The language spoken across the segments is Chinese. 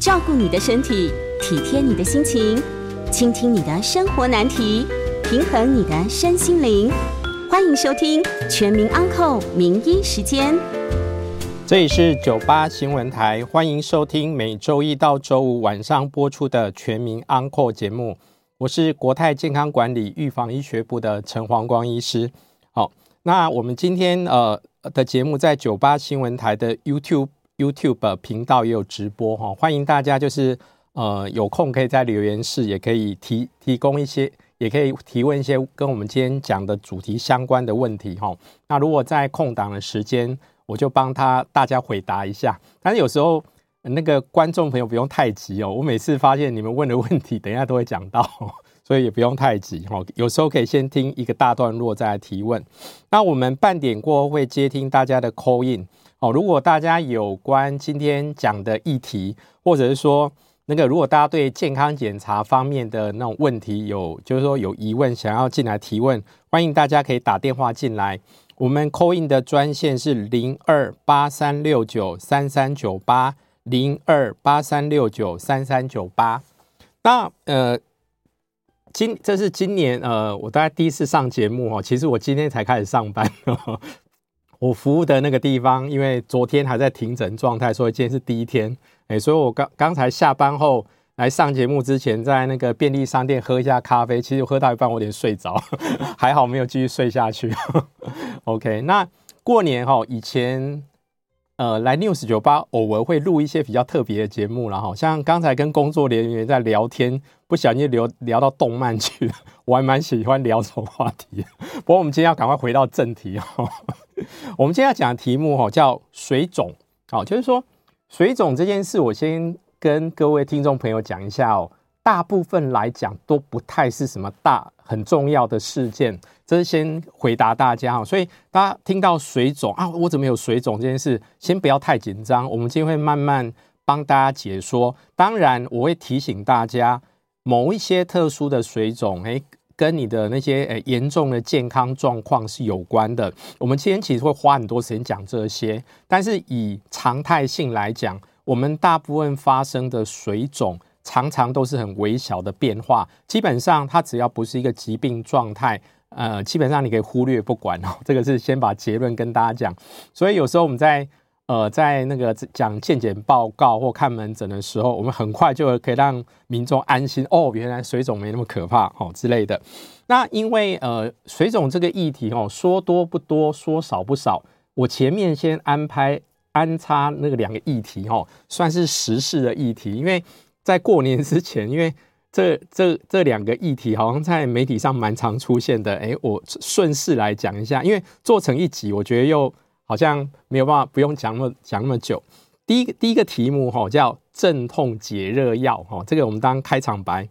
照顾你的身体，体贴你的心情，倾听你的生活难题，平衡你的身心灵。欢迎收听《全民安扣名医时间》。这里是九八新闻台，欢迎收听每周一到周五晚上播出的《全民安扣》节目。我是国泰健康管理预防医学部的陈黄光医师。好，那我们今天呃的节目在九八新闻台的 YouTube YouTube 频道也有直播哈，欢迎大家就是呃有空可以在留言室也可以提提供一些，也可以提问一些跟我们今天讲的主题相关的问题哈。那如果在空档的时间，我就帮他大家回答一下，但是有时候那个观众朋友不用太急哦。我每次发现你们问的问题，等一下都会讲到，所以也不用太急哈。有时候可以先听一个大段落再来提问。那我们半点过后会接听大家的 call in 哦。如果大家有关今天讲的议题，或者是说那个如果大家对健康检查方面的那种问题有，就是说有疑问想要进来提问，欢迎大家可以打电话进来。我们 call in 的专线是零二八三六九三三九八零二八三六九三三九八。那呃，今这是今年呃，我大概第一次上节目哦。其实我今天才开始上班，呵呵，我服务的那个地方，因为昨天还在停诊状态，所以今天是第一天。哎，所以我刚刚才下班后。来上节目之前，在那个便利商店喝一下咖啡，其实我喝到一半我有点睡着，还好没有继续睡下去。OK，那过年哈，以前呃来 News 九八偶尔会录一些比较特别的节目，然后像刚才跟工作人员在聊天，不小心聊聊到动漫去了，我还蛮喜欢聊这种话题。不过我们今天要赶快回到正题哈，我们今天要讲的题目哈叫水肿，好，就是说水肿这件事，我先。跟各位听众朋友讲一下哦，大部分来讲都不太是什么大很重要的事件，这是先回答大家哦。所以大家听到水肿啊，我怎么有水肿这件事，先不要太紧张，我们今天会慢慢帮大家解说。当然，我会提醒大家，某一些特殊的水肿，诶，跟你的那些诶严重的健康状况是有关的。我们今天其实会花很多时间讲这些，但是以常态性来讲。我们大部分发生的水肿，常常都是很微小的变化。基本上，它只要不是一个疾病状态，呃，基本上你可以忽略不管哦。这个是先把结论跟大家讲。所以有时候我们在呃在那个讲健检报告或看门诊的时候，我们很快就可以让民众安心哦，原来水肿没那么可怕哦之类的。那因为呃水肿这个议题哦，说多不多，说少不少。我前面先安排。安插那个两个议题哈，算是时事的议题，因为在过年之前，因为这这这两个议题好像在媒体上蛮常出现的。哎，我顺势来讲一下，因为做成一集，我觉得又好像没有办法不用讲那么讲那么久。第一个第一个题目哈叫镇痛解热药哈，这个我们当开场白，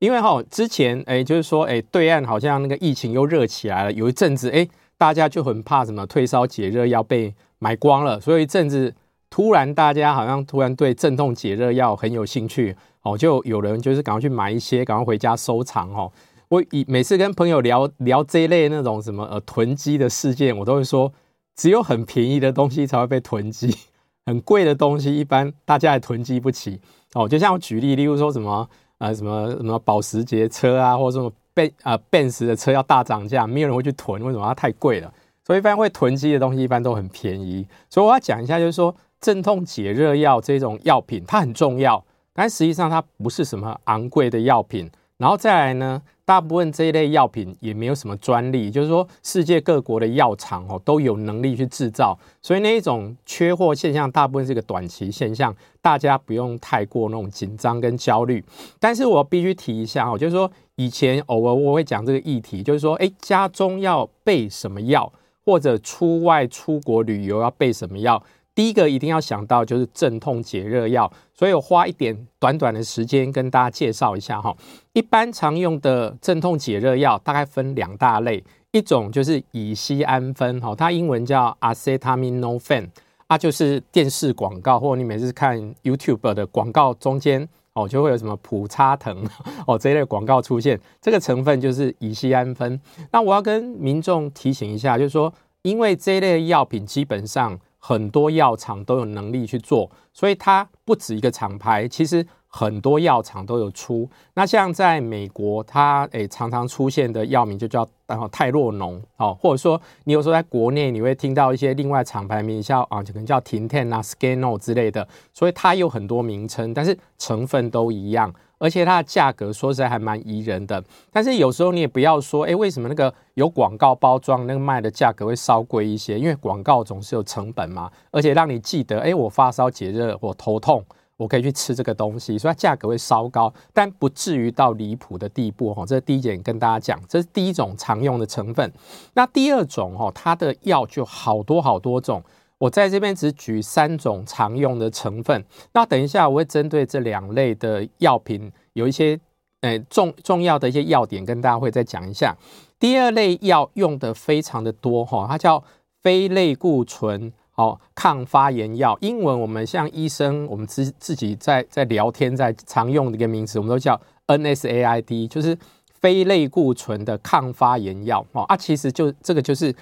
因为哈之前哎就是说哎对岸好像那个疫情又热起来了，有一阵子哎大家就很怕什么退烧解热药被。买光了，所以一阵子突然大家好像突然对镇痛解热药很有兴趣哦，就有人就是赶快去买一些，赶快回家收藏哦。我以每次跟朋友聊聊这一类那种什么呃囤积的事件，我都会说，只有很便宜的东西才会被囤积，很贵的东西一般大家也囤积不起哦。就像我举例，例如说什么呃什么什么保时捷车啊，或者什么奔呃奔驰的车要大涨价，没有人会去囤，为什么？它太贵了。所以一般会囤积的东西一般都很便宜，所以我要讲一下，就是说镇痛解热药这种药品它很重要，但实际上它不是什么昂贵的药品。然后再来呢，大部分这一类药品也没有什么专利，就是说世界各国的药厂哦都有能力去制造，所以那一种缺货现象大部分是个短期现象，大家不用太过那种紧张跟焦虑。但是我必须提一下哦，就是说以前偶尔我会讲这个议题，就是说诶，家中要备什么药？或者出外出国旅游要备什么药？第一个一定要想到就是镇痛解热药，所以我花一点短短的时间跟大家介绍一下哈。一般常用的镇痛解热药大概分两大类，一种就是乙醯胺酚哈，它英文叫 acetaminophen，它就是电视广告或你每次看 YouTube 的广告中间。哦，就会有什么普拿疼 哦这一类广告出现，这个成分就是乙醯胺酚。那我要跟民众提醒一下，就是说，因为这一类药品基本上很多药厂都有能力去做，所以它不止一个厂牌，其实很多药厂都有出。那像在美国，它诶常常出现的药名就叫然后泰洛农哦，或者说你有时候在国内你会听到一些另外厂牌名叫啊，可能叫停天啊、Scano 之类的，所以它有很多名称，但是成分都一样。而且它的价格说实在还蛮宜人的，但是有时候你也不要说，哎，为什么那个有广告包装那个卖的价格会稍贵一些？因为广告总是有成本嘛，而且让你记得，哎，我发烧解热，我头痛，我可以去吃这个东西，所以它价格会稍高，但不至于到离谱的地步哈。这是第一点跟大家讲，这是第一种常用的成分。那第二种哈，它的药就好多好多种。我在这边只举三种常用的成分，那等一下我会针对这两类的药品有一些呃重重要的一些要点跟大家会再讲一下。第二类药用的非常的多哈，它叫非类固醇哦抗发炎药，英文我们像医生我们自自己在在聊天在常用的一个名词，我们都叫 NSAID，就是非类固醇的抗发炎药哦啊，其实就这个就是。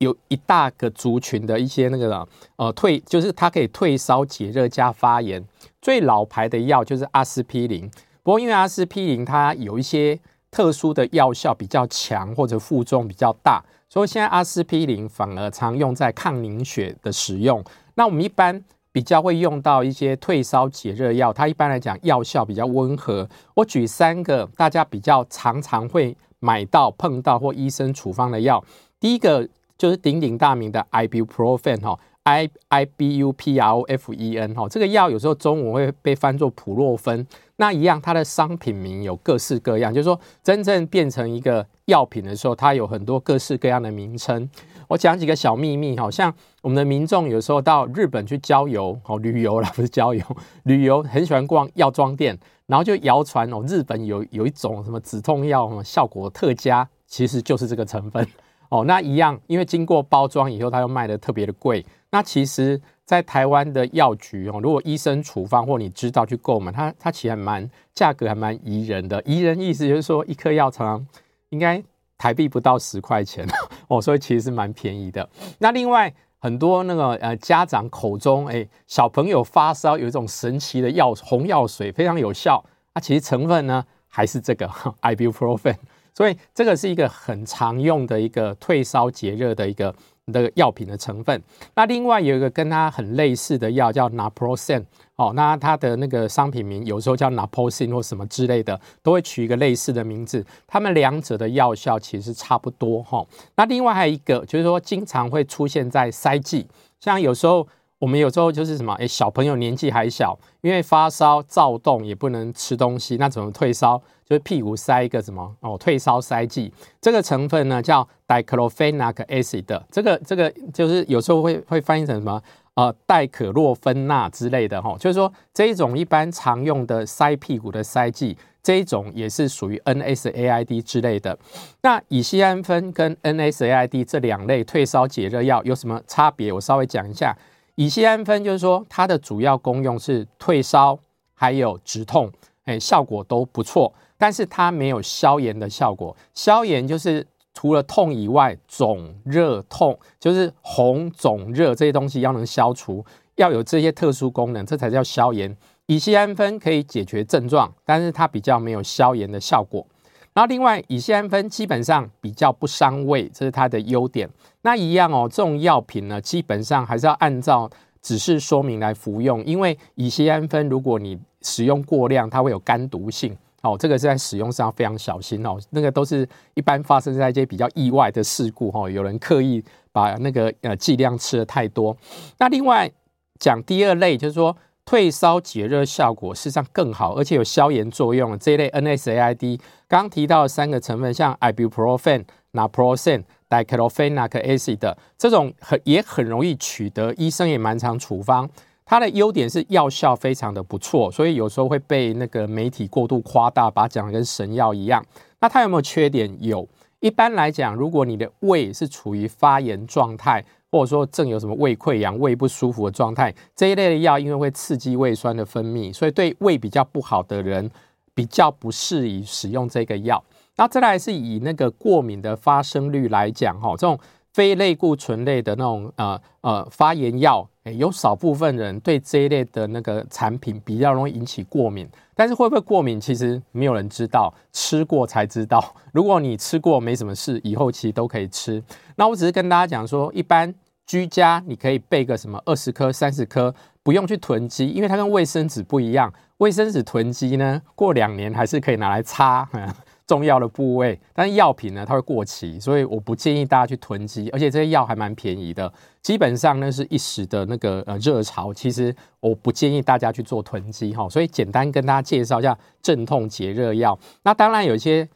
有一大个族群的一些那个呃退，就是它可以退烧解热加发炎。最老牌的药就是阿司匹林，不过因为阿司匹林它有一些特殊的药效比较强，或者负重比较大，所以现在阿司匹林反而常用在抗凝血的使用。那我们一般比较会用到一些退烧解热药，它一般来讲药效比较温和。我举三个大家比较常常会买到碰到或医生处方的药，第一个。就是鼎鼎大名的 Ibuprofen 哈，I I B U P R O F E N 哈，这个药有时候中文会被翻作普洛芬。那一样，它的商品名有各式各样，就是说真正变成一个药品的时候，它有很多各式各样的名称。我讲几个小秘密，好像我们的民众有时候到日本去郊游哦，旅游啦，不是郊游，旅游很喜欢逛药妆店，然后就谣传哦，日本有有一种什么止痛药，效果特佳，其实就是这个成分。哦，那一样，因为经过包装以后，它又卖得特别的贵。那其实，在台湾的药局哦，如果医生处方或你知道去购买，它它其实还蛮价格还蛮宜人的。宜人意思就是说，一颗药常常应该台币不到十块钱 哦，所以其实是蛮便宜的。那另外很多那个呃家长口中，哎，小朋友发烧有一种神奇的药红药水非常有效，那其实成分呢还是这个 Ibuprofen。所以这个是一个很常用的一个退烧解热的一个的药品的成分。那另外有一个跟它很类似的药叫 Naproxen 哦，那它的那个商品名有时候叫 Naproxen 或什么之类的，都会取一个类似的名字。它们两者的药效其实差不多哈。那另外还有一个就是说，经常会出现在塞剂，像有时候。我们有时候就是什么，哎，小朋友年纪还小，因为发烧躁动也不能吃东西，那怎么退烧？就是屁股塞一个什么哦，退烧塞剂。这个成分呢叫 diclofenac acid，这个这个就是有时候会会翻译成什么呃，代可洛芬钠之类的哈、哦。就是说这一种一般常用的塞屁股的塞剂，这一种也是属于 NSAID 之类的。那乙酰氨酚跟 NSAID 这两类退烧解热药有什么差别？我稍微讲一下。乙酰氨酚就是说，它的主要功用是退烧，还有止痛，哎，效果都不错。但是它没有消炎的效果。消炎就是除了痛以外，肿、热、痛，就是红、肿、热这些东西要能消除，要有这些特殊功能，这才叫消炎。乙酰氨酚可以解决症状，但是它比较没有消炎的效果。然后另外，乙酰氨酚基本上比较不伤胃，这是它的优点。那一样哦，这种药品呢，基本上还是要按照指示说明来服用，因为乙酰氨酚如果你使用过量，它会有肝毒性哦，这个是在使用上非常小心哦。那个都是一般发生在一些比较意外的事故哈，有人刻意把那个呃剂量吃的太多。那另外讲第二类，就是说。退烧解热效果事实上更好，而且有消炎作用。这一类 NSAID 刚刚提到三个成分，像 Ibuprofen、Naproxen、Diclofenac acid 这种很也很容易取得，医生也蛮常处方。它的优点是药效非常的不错，所以有时候会被那个媒体过度夸大，把它讲的跟神药一样。那它有没有缺点？有。一般来讲，如果你的胃是处于发炎状态。或者说正有什么胃溃疡、胃不舒服的状态，这一类的药因为会刺激胃酸的分泌，所以对胃比较不好的人比较不适宜使用这个药。那再来是以那个过敏的发生率来讲，哈，这种非类固醇类的那种呃呃发炎药，诶，有少部分人对这一类的那个产品比较容易引起过敏。但是会不会过敏，其实没有人知道，吃过才知道。如果你吃过没什么事，以后其实都可以吃。那我只是跟大家讲说，一般居家你可以备个什么二十颗、三十颗，不用去囤积，因为它跟卫生纸不一样。卫生纸囤积呢，过两年还是可以拿来擦。重要的部位，但是药品呢，它会过期，所以我不建议大家去囤积，而且这些药还蛮便宜的，基本上呢是一时的那个呃热潮，其实我不建议大家去做囤积哈，所以简单跟大家介绍一下镇痛解热药。那当然有一些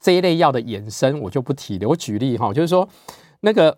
这一类药的衍生，我就不提了。我举例哈，就是说那个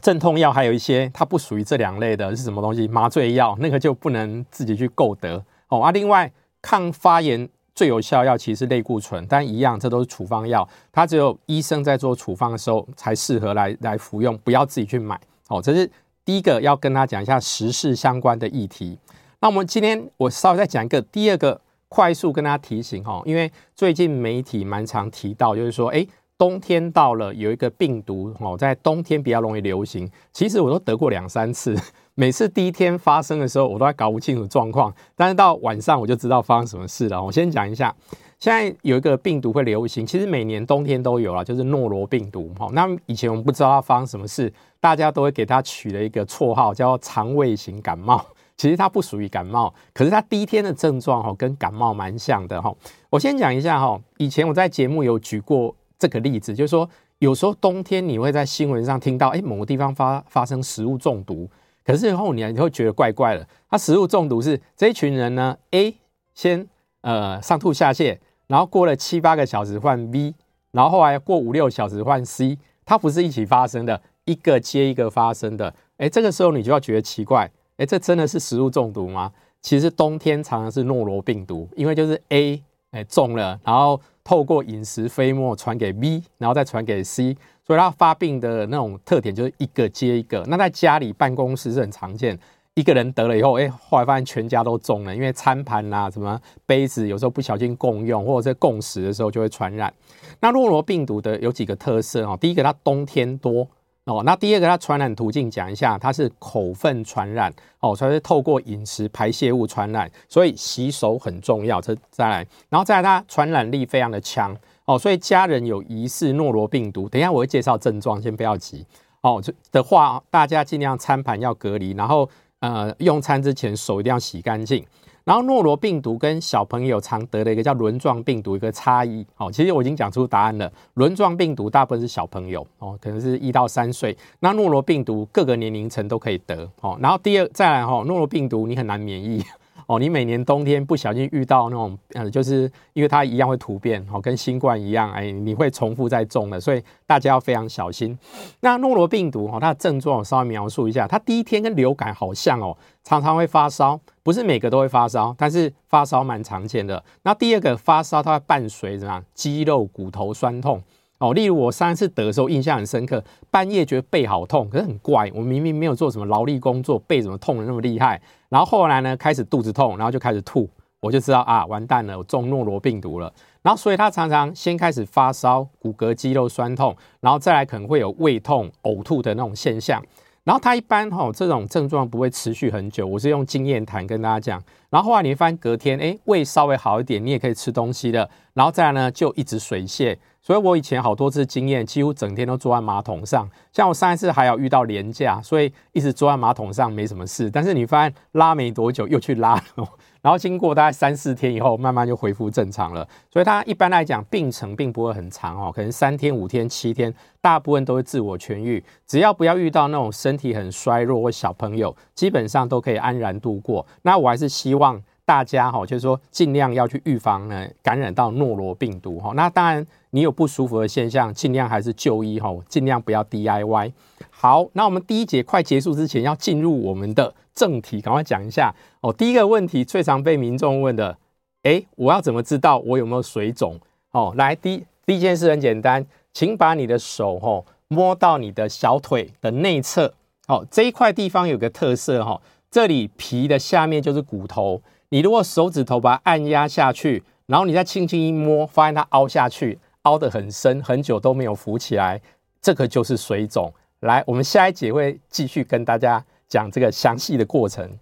镇痛药还有一些它不属于这两类的是什么东西？麻醉药那个就不能自己去购得哦。啊，另外抗发炎。最有效药其实是类固醇，但一样，这都是处方药，它只有医生在做处方的时候才适合来来服用，不要自己去买。哦，这是第一个要跟他讲一下时事相关的议题。那我们今天我稍微再讲一个第二个，快速跟大家提醒哈，因为最近媒体蛮常提到，就是说，哎，冬天到了，有一个病毒哦，在冬天比较容易流行。其实我都得过两三次。每次第一天发生的时候，我都还搞不清楚状况，但是到晚上我就知道发生什么事了。我先讲一下，现在有一个病毒会流行，其实每年冬天都有啦，就是诺罗病毒。哈，那以前我们不知道它发生什么事，大家都会给它取了一个绰号，叫肠胃型感冒。其实它不属于感冒，可是它第一天的症状哈，跟感冒蛮像的哈。我先讲一下哈，以前我在节目有举过这个例子，就是说有时候冬天你会在新闻上听到，哎，某个地方发发生食物中毒。可是后你你会觉得怪怪的，他食物中毒是这一群人呢，A 先呃上吐下泻，然后过了七八个小时换 B，然后后来过五六小时换 C，它不是一起发生的，一个接一个发生的。哎，这个时候你就要觉得奇怪，哎，这真的是食物中毒吗？其实冬天常常是诺罗病毒，因为就是 A 哎中了，然后透过饮食飞沫传给 B，然后再传给 C。所以它发病的那种特点就是一个接一个。那在家里办公室是很常见，一个人得了以后，哎，后来发现全家都中了，因为餐盘啊、什么杯子，有时候不小心共用或者在共食的时候就会传染。那诺罗病毒的有几个特色哦，第一个它冬天多哦，那第二个它传染途径讲一下，它是口粪传染哦，所以是透过饮食排泄物传染，所以洗手很重要。这再来，然后再来它传染力非常的强。哦，所以家人有疑似诺罗病毒，等一下我会介绍症状，先不要急。哦，的话，大家尽量餐盘要隔离，然后呃，用餐之前手一定要洗干净。然后诺罗病毒跟小朋友常得的一个叫轮状病毒一个差异，哦，其实我已经讲出答案了。轮状病毒大部分是小朋友，哦，可能是一到三岁。那诺罗病毒各个年龄层都可以得，哦。然后第二再来哈，诺罗病毒你很难免疫。哦，你每年冬天不小心遇到那种，呃，就是因为它一样会突变，哦，跟新冠一样，哎，你会重复再中的，所以大家要非常小心。那诺罗病毒，哦，它的症状我稍微描述一下，它第一天跟流感好像哦，常常会发烧，不是每个都会发烧，但是发烧蛮常见的。那第二个发烧，它会伴随怎么？肌肉、骨头酸痛。哦，例如我上一次得的时候印象很深刻，半夜觉得背好痛，可是很怪，我明明没有做什么劳力工作，背怎么痛得那么厉害？然后后来呢，开始肚子痛，然后就开始吐，我就知道啊，完蛋了，我中诺罗病毒了。然后所以他常常先开始发烧、骨骼肌肉酸痛，然后再来可能会有胃痛、呕吐的那种现象。然后他一般哈、哦、这种症状不会持续很久，我是用经验谈跟大家讲。然后后来你会发现隔天，哎，胃稍微好一点，你也可以吃东西了。然后再来呢，就一直水泻。所以我以前好多次经验，几乎整天都坐在马桶上。像我上一次还有遇到连假，所以一直坐在马桶上没什么事。但是你发现拉没多久又去拉了，然后经过大概三四天以后，慢慢就恢复正常了。所以它一般来讲病程并不会很长哦，可能三天、五天、七天，大部分都会自我痊愈。只要不要遇到那种身体很衰弱或小朋友，基本上都可以安然度过。那我还是希望。大家哈，就是说尽量要去预防呢感染到诺罗病毒哈。那当然，你有不舒服的现象，尽量还是就医哈，尽量不要 DIY。好，那我们第一节快结束之前，要进入我们的正题，赶快讲一下哦。第一个问题最常被民众问的，诶，我要怎么知道我有没有水肿？哦，来，第第一件事很简单，请把你的手哈摸到你的小腿的内侧，哦，这一块地方有个特色哈，这里皮的下面就是骨头。你如果手指头把它按压下去，然后你再轻轻一摸，发现它凹下去，凹得很深，很久都没有浮起来，这个就是水肿。来，我们下一节会继续跟大家讲这个详细的过程。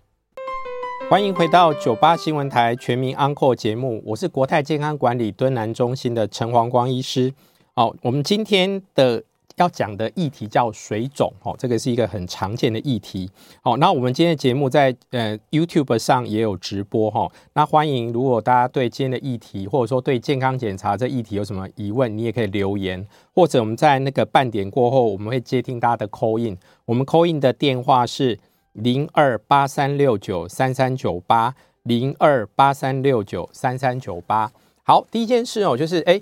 欢迎回到九八新闻台全民安扣节目，我是国泰健康管理敦南中心的陈黄光医师。好，我们今天的。要讲的议题叫水肿，哦，这个是一个很常见的议题。好，那我们今天的节目在呃 YouTube 上也有直播，哈。那欢迎，如果大家对今天的议题，或者说对健康检查这议题有什么疑问，你也可以留言，或者我们在那个半点过后，我们会接听大家的 call in。我们 call in 的电话是零二八三六九三三九八零二八三六九三三九八。好，第一件事哦，就是哎。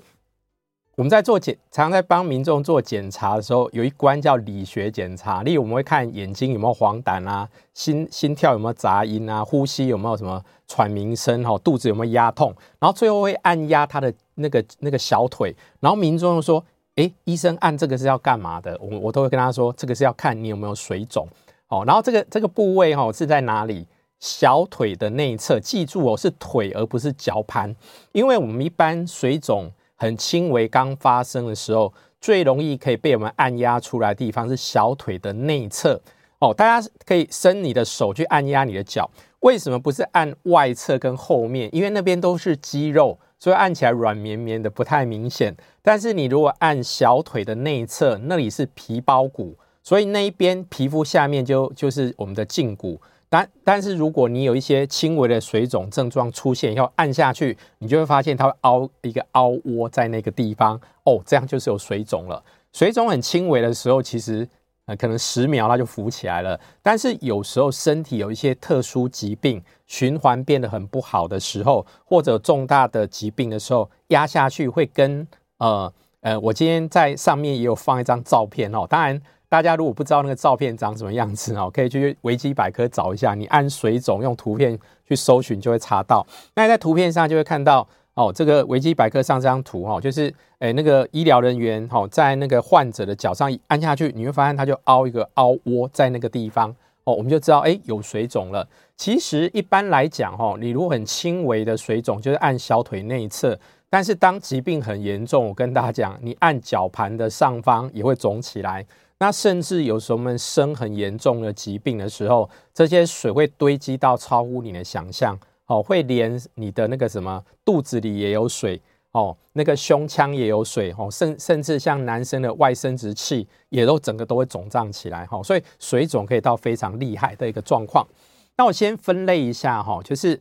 我们在做检，常常在帮民众做检查的时候，有一关叫理学检查。例如，我们会看眼睛有没有黄疸啊，心心跳有没有杂音啊，呼吸有没有什么喘鸣声，哈，肚子有没有压痛，然后最后会按压他的那个那个小腿。然后民众又说：“诶，医生按这个是要干嘛的？”我我都会跟他说：“这个是要看你有没有水肿。”哦，然后这个这个部位哈是在哪里？小腿的内侧。记住哦，是腿而不是脚盘，因为我们一般水肿。很轻微，刚发生的时候，最容易可以被我们按压出来的地方是小腿的内侧哦。大家可以伸你的手去按压你的脚，为什么不是按外侧跟后面？因为那边都是肌肉，所以按起来软绵绵的，不太明显。但是你如果按小腿的内侧，那里是皮包骨，所以那一边皮肤下面就就是我们的胫骨。但但是如果你有一些轻微的水肿症状出现，要按下去，你就会发现它会凹一个凹窝在那个地方哦，这样就是有水肿了。水肿很轻微的时候，其实呃可能十秒它就浮起来了。但是有时候身体有一些特殊疾病，循环变得很不好的时候，或者重大的疾病的时候，压下去会跟呃呃，我今天在上面也有放一张照片哦，当然。大家如果不知道那个照片长什么样子哦，可以去维基百科找一下。你按水肿用图片去搜寻就会查到。那在图片上就会看到哦，这个维基百科上这张图哈，就是诶那个医疗人员哈在那个患者的脚上按下去，你会发现它就凹一个凹窝在那个地方哦，我们就知道诶有水肿了。其实一般来讲哈，你如果很轻微的水肿，就是按小腿内侧。但是当疾病很严重，我跟大家讲，你按脚盘的上方也会肿起来。那甚至有时候我们生很严重的疾病的时候，这些水会堆积到超乎你的想象，哦，会连你的那个什么肚子里也有水，哦，那个胸腔也有水，哦，甚甚至像男生的外生殖器也都整个都会肿胀起来，哈，所以水肿可以到非常厉害的一个状况。那我先分类一下，哈，就是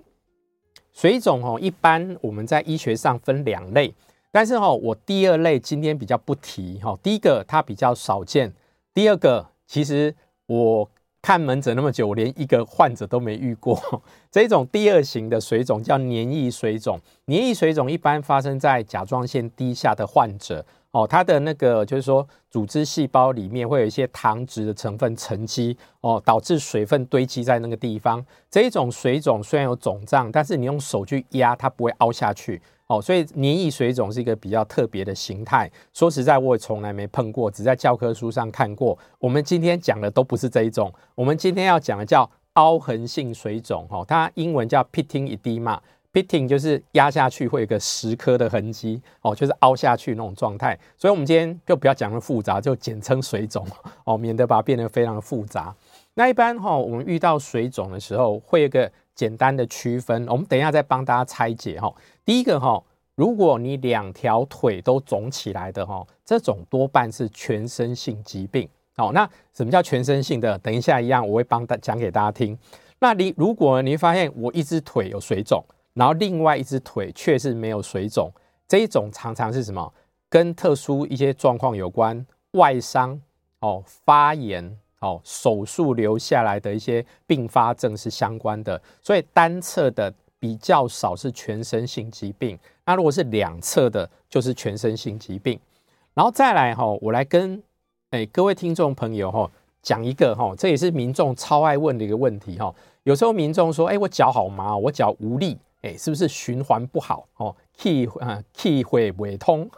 水肿，哦，一般我们在医学上分两类，但是哈，我第二类今天比较不提，哈，第一个它比较少见。第二个，其实我看门诊那么久，我连一个患者都没遇过。这种第二型的水肿叫黏液水肿。黏液水肿一般发生在甲状腺低下的患者。哦，它的那个就是说，组织细胞里面会有一些糖质的成分沉积，哦，导致水分堆积在那个地方。这一种水肿虽然有肿胀，但是你用手去压，它不会凹下去。哦，所以黏液水肿是一个比较特别的形态。说实在，我也从来没碰过，只在教科书上看过。我们今天讲的都不是这一种，我们今天要讲的叫凹痕性水肿。哦，它英文叫 pitting edema。Pitting 就是压下去会有个蚀刻的痕迹。哦，就是凹下去那种状态。所以，我们今天就不要讲那么复杂，就简称水肿。哦，免得把它变得非常的复杂。那一般哈，我们遇到水肿的时候，会有个简单的区分。我们等一下再帮大家拆解哈。第一个哈，如果你两条腿都肿起来的哈，这种多半是全身性疾病。好，那什么叫全身性的？等一下一样，我会帮大讲给大家听。那你如果你发现我一只腿有水肿，然后另外一只腿却是没有水肿，这一种常常是什么？跟特殊一些状况有关，外伤哦，发炎哦，手术留下来的一些并发症是相关的，所以单侧的。比较少是全身性疾病，那如果是两侧的，就是全身性疾病。然后再来哈，我来跟诶各位听众朋友哈讲一个哈，这也是民众超爱问的一个问题哈。有时候民众说，哎，我脚好麻，我脚无力，哎，是不是循环不好哦？气啊气会不通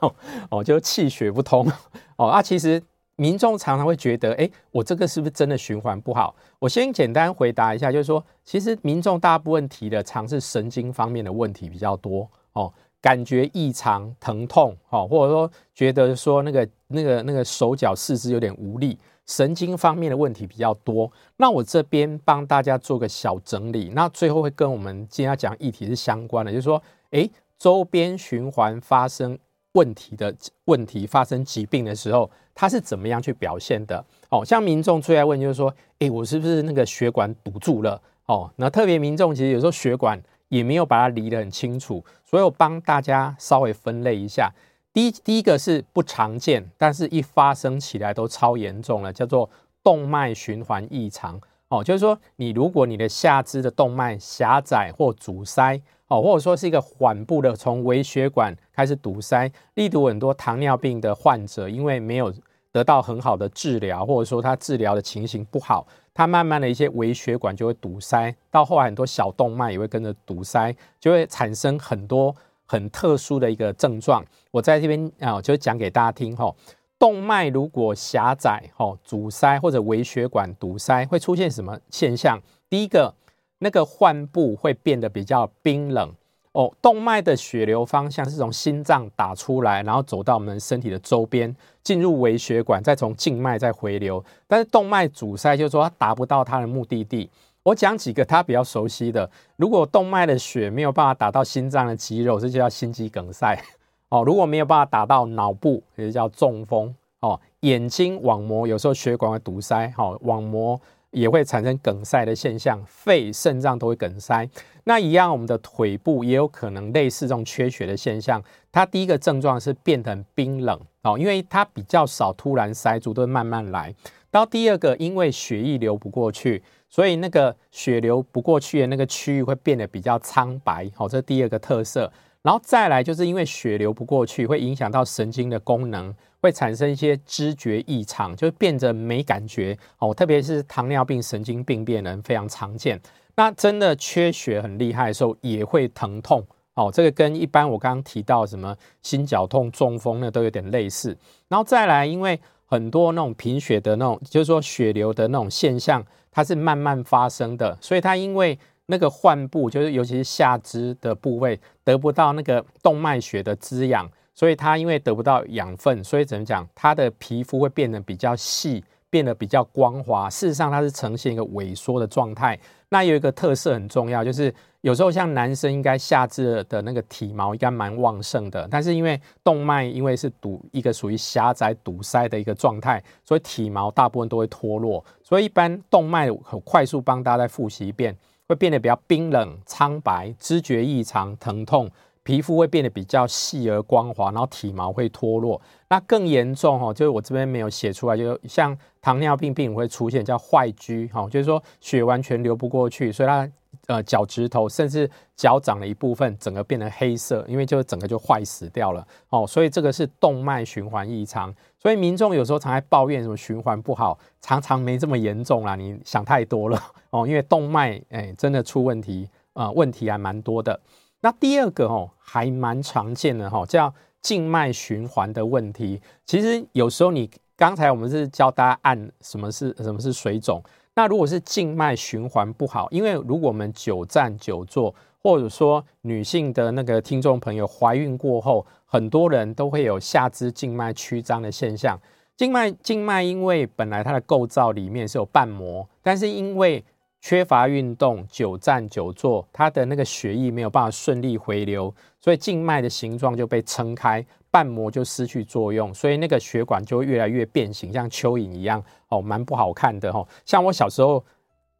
哦，就气血不通哦。啊，其实。民众常常会觉得，哎，我这个是不是真的循环不好？我先简单回答一下，就是说，其实民众大部分提的常是神经方面的问题比较多哦，感觉异常疼痛，哦，或者说觉得说那个那个那个手脚四肢有点无力，神经方面的问题比较多。那我这边帮大家做个小整理，那最后会跟我们今天要讲议题是相关的，就是说，诶，周边循环发生问题的问题发生疾病的时候，它是怎么样去表现的？哦，像民众最爱问就是说，诶，我是不是那个血管堵住了？哦，那特别民众其实有时候血管。也没有把它理得很清楚，所以我帮大家稍微分类一下。第一，第一个是不常见，但是一发生起来都超严重了，叫做动脉循环异常。哦，就是说你如果你的下肢的动脉狭窄或阻塞，哦，或者说是一个缓步的从微血管开始堵塞，例如很多糖尿病的患者，因为没有得到很好的治疗，或者说他治疗的情形不好。他慢慢的一些微血管就会堵塞，到后来很多小动脉也会跟着堵塞，就会产生很多很特殊的一个症状。我在这边啊，就讲给大家听哈。动脉如果狭窄、哈阻塞或者微血管堵塞，会出现什么现象？第一个，那个患部会变得比较冰冷。哦，动脉的血流方向是从心脏打出来，然后走到我们身体的周边，进入微血管，再从静脉再回流。但是动脉阻塞就是说它达不到它的目的地。我讲几个他比较熟悉的，如果动脉的血没有办法打到心脏的肌肉，这就叫心肌梗塞。哦，如果没有办法打到脑部，也就叫中风。哦，眼睛网膜有时候血管会堵塞，哦，网膜。也会产生梗塞的现象，肺、肾脏都会梗塞。那一样，我们的腿部也有可能类似这种缺血的现象。它第一个症状是变得冰冷哦，因为它比较少突然塞住，都会慢慢来。到第二个，因为血液流不过去，所以那个血流不过去的那个区域会变得比较苍白。好，这是第二个特色。然后再来，就是因为血流不过去，会影响到神经的功能。会产生一些知觉异常，就变得没感觉哦。特别是糖尿病、神经病变人非常常见。那真的缺血很厉害的时候，也会疼痛哦。这个跟一般我刚刚提到什么心绞痛、中风那都有点类似。然后再来，因为很多那种贫血的那种，就是说血流的那种现象，它是慢慢发生的，所以它因为那个患部，就是尤其是下肢的部位，得不到那个动脉血的滋养。所以它因为得不到养分，所以怎么讲？它的皮肤会变得比较细，变得比较光滑。事实上，它是呈现一个萎缩的状态。那有一个特色很重要，就是有时候像男生应该下肢的那个体毛应该蛮旺盛的，但是因为动脉因为是堵一个属于狭窄堵塞的一个状态，所以体毛大部分都会脱落。所以一般动脉很快速帮大家再复习一遍，会变得比较冰冷、苍白、知觉异常、疼痛。皮肤会变得比较细而光滑，然后体毛会脱落。那更严重哦，就是我这边没有写出来，就像糖尿病病会出现叫坏疽哈，就是说血完全流不过去，所以它呃脚趾头甚至脚掌的一部分整个变成黑色，因为就整个就坏死掉了哦。所以这个是动脉循环异常。所以民众有时候常爱抱怨什么循环不好，常常没这么严重啦，你想太多了哦。因为动脉哎真的出问题啊，呃，问题还蛮多的。那第二个哦，还蛮常见的哈，叫静脉循环的问题。其实有时候你刚才我们是教大家按什么是什么是水肿，那如果是静脉循环不好，因为如果我们久站久坐，或者说女性的那个听众朋友怀孕过后，很多人都会有下肢静脉曲张的现象。静脉静脉因为本来它的构造里面是有瓣膜，但是因为缺乏运动，久站久坐，他的那个血液没有办法顺利回流，所以静脉的形状就被撑开，瓣膜就失去作用，所以那个血管就会越来越变形，像蚯蚓一样，哦，蛮不好看的哦。像我小时候，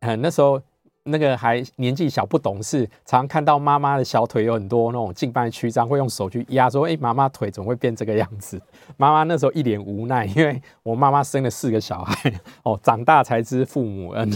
嗯，那时候。那个还年纪小不懂事，常常看到妈妈的小腿有很多那种静脉曲张，会用手去压，说：“哎，妈妈腿怎么会变这个样子？” 妈妈那时候一脸无奈，因为我妈妈生了四个小孩，哦，长大才知父母恩，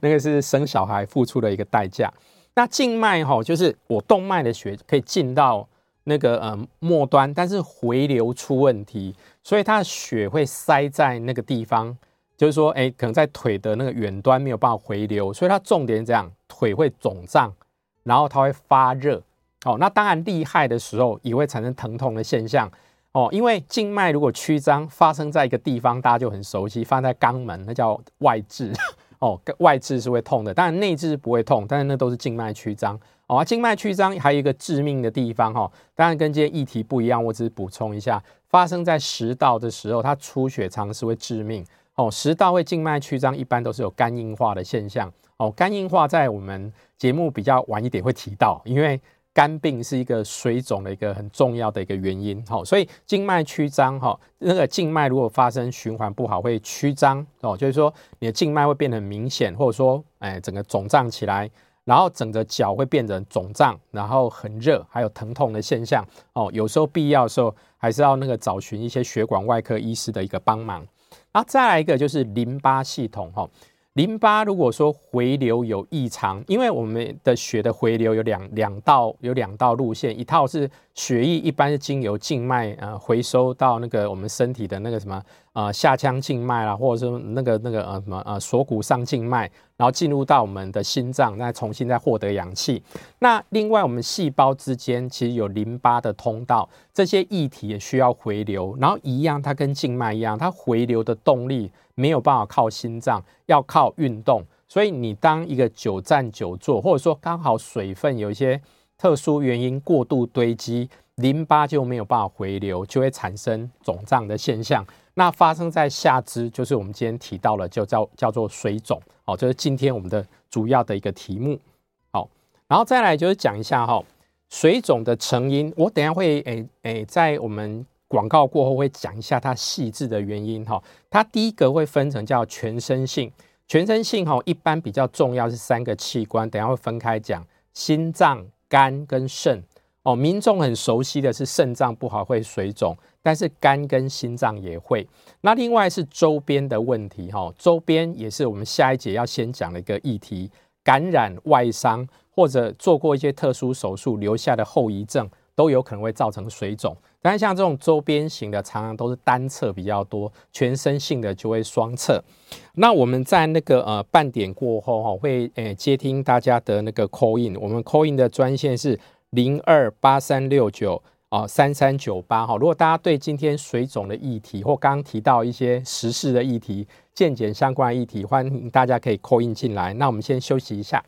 那个是生小孩付出的一个代价。那静脉哈，就是我动脉的血可以进到那个呃末端，但是回流出问题，所以它的血会塞在那个地方。就是说，哎，可能在腿的那个远端没有办法回流，所以它重点是这样，腿会肿胀，然后它会发热，哦，那当然厉害的时候也会产生疼痛的现象，哦，因为静脉如果曲张发生在一个地方，大家就很熟悉，放在肛门，那叫外痔，哦，外痔是会痛的，当然内痔不会痛，但是那都是静脉曲张。哦，静脉曲张还有一个致命的地方哈、当然跟这些议题不一样，我只是补充一下，发生在食道的时候，它出血常是会致命。哦，食道会静脉曲张，一般都是有肝硬化的现象。哦，肝硬化在我们节目比较晚一点会提到，因为。肝病是一个水肿的一个很重要的一个原因，好，所以静脉曲张，哈，那个静脉如果发生循环不好，会曲张，哦，就是说你的静脉会变得明显，或者说，哎，整个肿胀起来，然后整个脚会变成肿胀，然后很热，还有疼痛的现象，哦，有时候必要的时候还是要那个找寻一些血管外科医师的一个帮忙，啊再来一个就是淋巴系统，哈。淋巴如果说回流有异常，因为我们的血的回流有两两道有两道路线，一套是血液一般是经由静脉呃回收到那个我们身体的那个什么呃下腔静脉啦，或者说那个那个呃什么呃锁骨上静脉，然后进入到我们的心脏，再重新再获得氧气。那另外我们细胞之间其实有淋巴的通道，这些液体也需要回流，然后一样它跟静脉一样，它回流的动力。没有办法靠心脏，要靠运动。所以你当一个久站久坐，或者说刚好水分有一些特殊原因过度堆积，淋巴就没有办法回流，就会产生肿胀的现象。那发生在下肢，就是我们今天提到了，就叫叫做水肿。好，这是今天我们的主要的一个题目。好，然后再来就是讲一下哈，水肿的成因。我等下会诶诶，在我们。广告过后会讲一下它细致的原因哈，它第一个会分成叫全身性，全身性哈一般比较重要是三个器官，等下会分开讲，心脏、肝跟肾哦。民众很熟悉的是肾脏不好会水肿，但是肝跟心脏也会。那另外是周边的问题哈，周边也是我们下一节要先讲的一个议题，感染、外伤或者做过一些特殊手术留下的后遗症。都有可能会造成水肿，但是像这种周边型的，常常都是单侧比较多，全身性的就会双侧。那我们在那个呃半点过后哈，会诶接听大家的那个 call in，我们 call in 的专线是零二八三六九啊三三九八哈。如果大家对今天水肿的议题或刚刚提到一些时事的议题、健检相关的议题，欢迎大家可以 call in 进来。那我们先休息一下。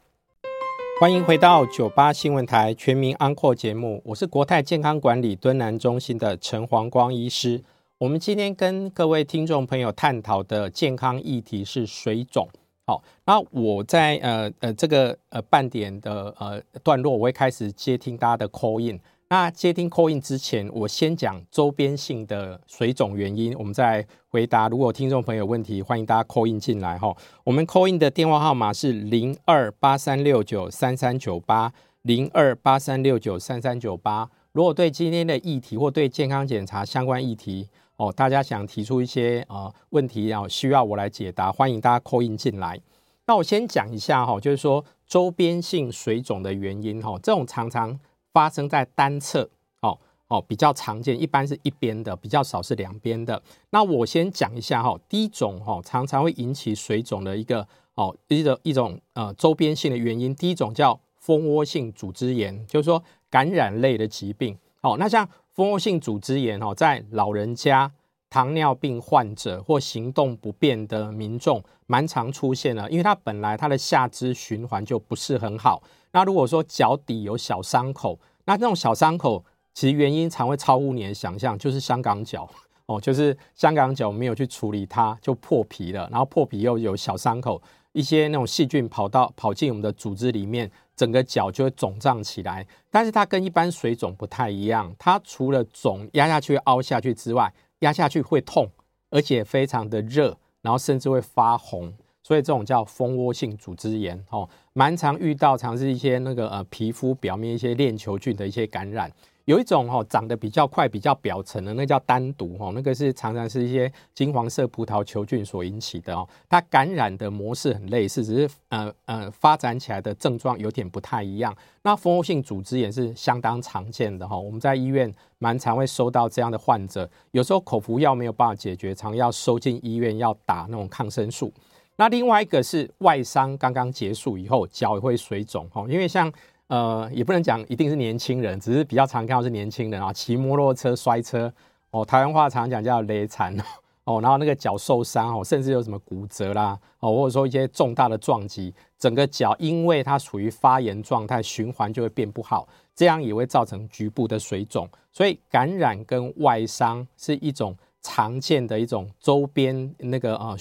欢迎回到九八新闻台全民安扩节目，我是国泰健康管理敦南中心的陈黄光医师。我们今天跟各位听众朋友探讨的健康议题是水肿。好，那我在呃呃这个呃半点的呃段落，我会开始接听大家的 call in。那接听 call in 之前，我先讲周边性的水肿原因，我们再回答。如果听众朋友有问题，欢迎大家 call in 进来哈。我们 call in 的电话号码是零二八三六九三三九八零二八三六九三三九八。如果对今天的议题或对健康检查相关议题哦，大家想提出一些呃问题，然后需要我来解答，欢迎大家 call in 进来。那我先讲一下哈，就是说周边性水肿的原因哈，这种常常。发生在单侧，哦哦，比较常见，一般是一边的，比较少是两边的。那我先讲一下哈，第一种哈，常常会引起水肿的一个哦一个一种呃周边性的原因。第一种叫蜂窝性组织炎，就是说感染类的疾病。哦，那像蜂窝性组织炎哦，在老人家、糖尿病患者或行动不便的民众，蛮常出现的，因为它本来它的下肢循环就不是很好。那如果说脚底有小伤口，那这种小伤口其实原因常会超乎你的想象，就是香港脚 哦，就是香港脚没有去处理它就破皮了，然后破皮又有小伤口，一些那种细菌跑到跑进我们的组织里面，整个脚就会肿胀起来。但是它跟一般水肿不太一样，它除了肿压下去凹下去之外，压下去会痛，而且非常的热，然后甚至会发红。所以这种叫蜂窝性组织炎，哦，蛮常遇到，常是一些那个呃皮肤表面一些链球菌的一些感染。有一种哦长得比较快、比较表层的，那叫单独哦，那个是常常是一些金黄色葡萄球菌所引起的哦。它感染的模式很类似，只是呃呃发展起来的症状有点不太一样。那蜂窝性组织炎是相当常见的哈，我们在医院蛮常会收到这样的患者，有时候口服药没有办法解决，常要收进医院要打那种抗生素。那另外一个是外伤刚刚结束以后，脚也会水肿哦，因为像呃也不能讲一定是年轻人，只是比较常看到是年轻人啊，骑摩托车摔车哦，台湾话常讲叫雷残 哦，然后那个脚受伤哦，甚至有什么骨折啦哦，或者说一些重大的撞击，整个脚因为它处于发炎状态，循环就会变不好，这样也会造成局部的水肿。所以感染跟外伤是一种常见的一种周边那个啊，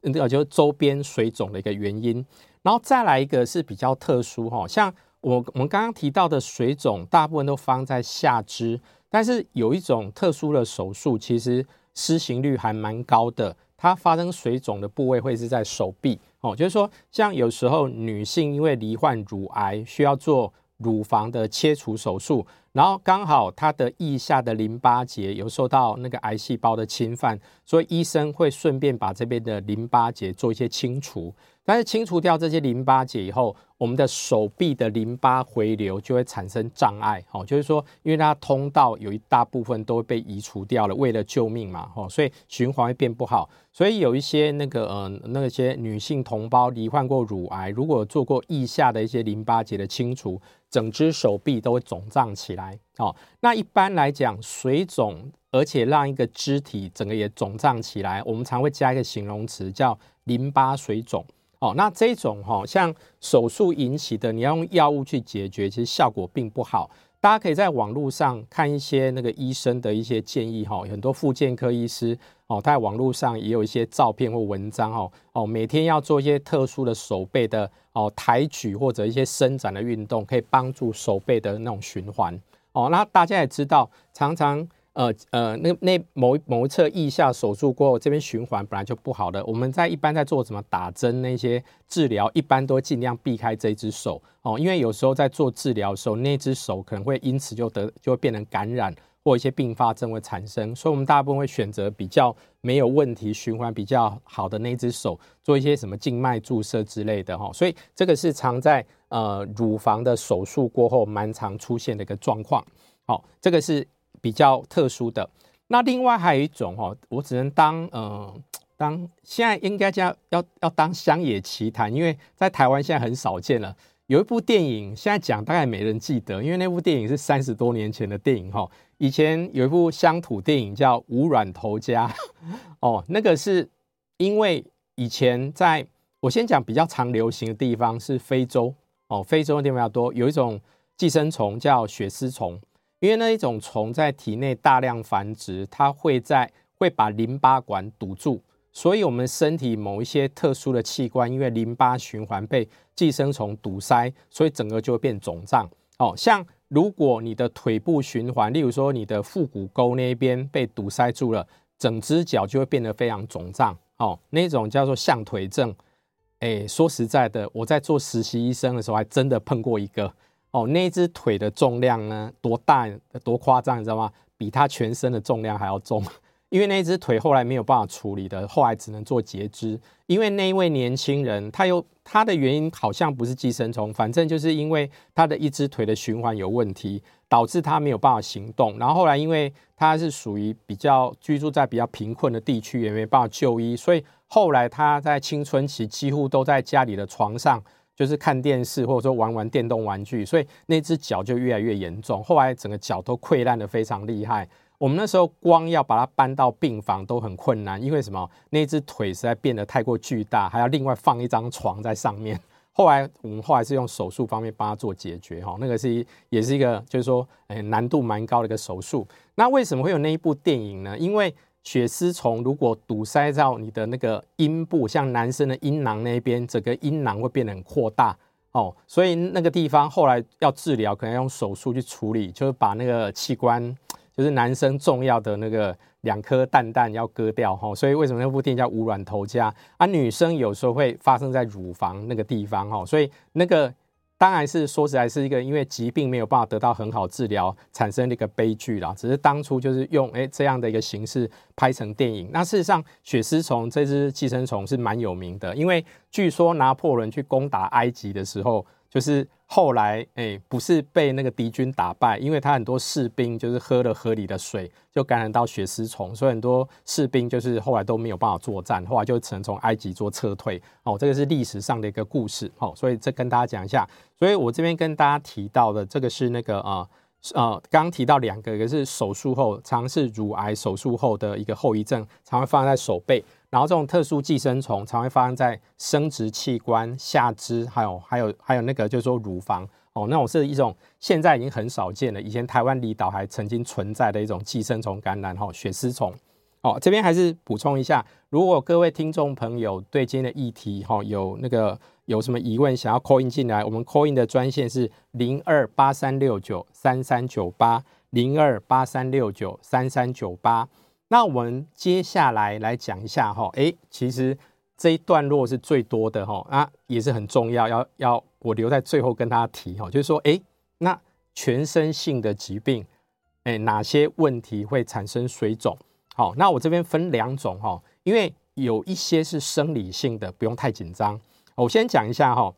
那个就是周边水肿的一个原因。然后再来一个是比较特殊哈，像我我们刚刚提到的水肿，大部分都放在下肢，但是有一种特殊的手术，其实。施行率还蛮高的，它发生水肿的部位会是在手臂哦，就是说，像有时候女性因为罹患乳癌，需要做乳房的切除手术，然后刚好他的腋下的淋巴结有受到那个癌细胞的侵犯，所以医生会顺便把这边的淋巴结做一些清除。但是清除掉这些淋巴结以后，我们的手臂的淋巴回流就会产生障碍，哦，就是说，因为它通道有一大部分都会被移除掉了，为了救命嘛，哦，所以循环会变不好。所以有一些那个呃那些女性同胞罹患过乳癌，如果做过腋下的一些淋巴结的清除，整只手臂都会肿胀起来，哦，那一般来讲，水肿而且让一个肢体整个也肿胀起来，我们常会加一个形容词叫淋巴水肿。哦，那这种哈，像手术引起的，你要用药物去解决，其实效果并不好。大家可以在网络上看一些那个医生的一些建议哈，很多复健科医师哦，他在网络上也有一些照片或文章哦哦，每天要做一些特殊的手背的哦抬举或者一些伸展的运动，可以帮助手背的那种循环哦。那大家也知道，常常。呃呃，那那某某一侧腋下手术过后，这边循环本来就不好的。我们在一般在做什么打针那些治疗，一般都尽量避开这只手哦，因为有时候在做治疗的时候，那只手可能会因此就得就会变成感染或一些并发症会产生，所以我们大部分会选择比较没有问题、循环比较好的那只手，做一些什么静脉注射之类的哈。所以这个是常在呃乳房的手术过后蛮常出现的一个状况。好，这个是。比较特殊的，那另外还有一种哦，我只能当呃当现在应该叫要要当乡野奇谈，因为在台湾现在很少见了。有一部电影现在讲大概没人记得，因为那部电影是三十多年前的电影哈。以前有一部乡土电影叫《无卵头家》哦，那个是因为以前在我先讲比较常流行的地方是非洲哦，非洲的地方比较多，有一种寄生虫叫血丝虫。因为那一种虫在体内大量繁殖，它会在会把淋巴管堵住，所以我们身体某一些特殊的器官，因为淋巴循环被寄生虫堵塞，所以整个就会变肿胀。哦，像如果你的腿部循环，例如说你的腹股沟那边被堵塞住了，整只脚就会变得非常肿胀。哦，那种叫做象腿症。哎，说实在的，我在做实习医生的时候，还真的碰过一个。哦，那只腿的重量呢，多大多夸张，你知道吗？比他全身的重量还要重。因为那只腿后来没有办法处理的，后来只能做截肢。因为那一位年轻人，他有他的原因，好像不是寄生虫，反正就是因为他的一只腿的循环有问题，导致他没有办法行动。然后后来因为他是属于比较居住在比较贫困的地区，也没办法就医，所以后来他在青春期几乎都在家里的床上。就是看电视或者说玩玩电动玩具，所以那只脚就越来越严重。后来整个脚都溃烂得非常厉害。我们那时候光要把它搬到病房都很困难，因为什么？那只腿实在变得太过巨大，还要另外放一张床在上面。后来我们后来是用手术方面帮他做解决，哈，那个是也是一个就是说，诶，难度蛮高的一个手术。那为什么会有那一部电影呢？因为血丝虫如果堵塞到你的那个阴部，像男生的阴囊那边，整个阴囊会变得很扩大哦，所以那个地方后来要治疗，可能要用手术去处理，就是把那个器官，就是男生重要的那个两颗蛋蛋要割掉哈。所以为什么那部电影叫《无卵头家》啊？女生有时候会发生在乳房那个地方哈，所以那个。当然是说实在是一个因为疾病没有办法得到很好治疗产生的一个悲剧啦。只是当初就是用诶这样的一个形式拍成电影。那事实上，血丝虫这只寄生虫是蛮有名的，因为据说拿破仑去攻打埃及的时候。就是后来，哎、不是被那个敌军打败，因为他很多士兵就是喝了河里的水，就感染到血丝虫，所以很多士兵就是后来都没有办法作战，后来就只能从埃及做撤退。哦，这个是历史上的一个故事。哦，所以这跟大家讲一下。所以我这边跟大家提到的这个是那个啊、呃，刚刚提到两个，一个是手术后，常是乳癌手术后的一个后遗症，常会发生在手背。然后这种特殊寄生虫常会发生在生殖器官、下肢，还有还有还有那个就是说乳房哦，那种是一种现在已经很少见了。以前台湾离岛还曾经存在的一种寄生虫感染哈，血丝虫。哦，这边还是补充一下，如果各位听众朋友对今天的议题哈有那个有什么疑问，想要 call in 进来，我们 call in 的专线是零二八三六九三三九八零二八三六九三三九八。那我们接下来来讲一下哈，诶，其实这一段落是最多的哈，啊，也是很重要，要要我留在最后跟大家提哈，就是说，诶，那全身性的疾病，诶，哪些问题会产生水肿？好，那我这边分两种哈，因为有一些是生理性的，不用太紧张。我先讲一下哈。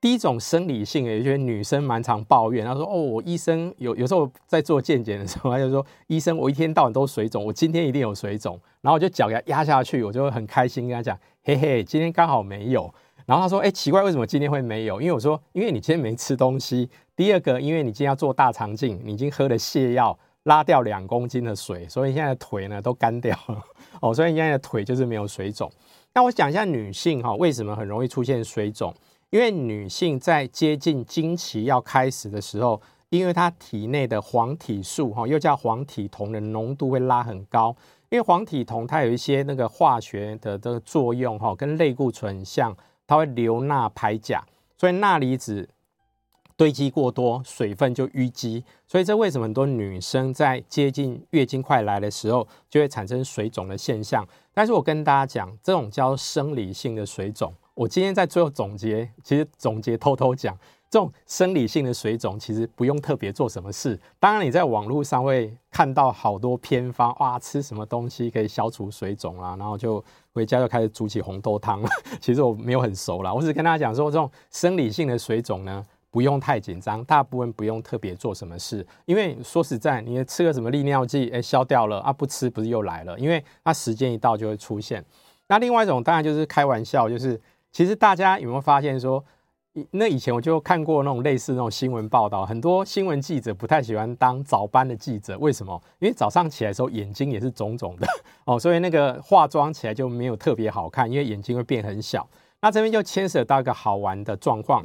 第一种生理性的，有些女生蛮常抱怨，她说：“哦，我医生有有时候在做健检的时候，他就说，医生，我一天到晚都水肿，我今天一定有水肿。”然后我就脚给他压下去，我就会很开心跟他讲：“嘿嘿，今天刚好没有。”然后他说：“哎，奇怪，为什么今天会没有？因为我说，因为你今天没吃东西。第二个，因为你今天要做大肠镜，你已经喝了泻药，拉掉两公斤的水，所以现在的腿呢都干掉了。哦，所以现在的腿就是没有水肿。那我讲一下女性哈，为什么很容易出现水肿？”因为女性在接近经期要开始的时候，因为她体内的黄体素哈，又叫黄体酮的浓度会拉很高。因为黄体酮它有一些那个化学的这个作用哈，跟类固醇像，它会留钠排钾，所以钠离子堆积过多，水分就淤积。所以这为什么很多女生在接近月经快来的时候，就会产生水肿的现象？但是我跟大家讲，这种叫生理性的水肿。我今天在最后总结，其实总结偷偷讲，这种生理性的水肿其实不用特别做什么事。当然，你在网络上会看到好多偏方，哇，吃什么东西可以消除水肿啊，然后就回家就开始煮起红豆汤了。其实我没有很熟啦，我只跟大家讲说，这种生理性的水肿呢，不用太紧张，大部分不用特别做什么事。因为说实在，你吃个什么利尿剂，哎，消掉了啊，不吃不是又来了？因为它时间一到就会出现。那另外一种当然就是开玩笑，就是。其实大家有没有发现说，那以前我就看过那种类似那种新闻报道，很多新闻记者不太喜欢当早班的记者，为什么？因为早上起来的时候眼睛也是肿肿的 哦，所以那个化妆起来就没有特别好看，因为眼睛会变很小。那这边就牵涉到一个好玩的状况。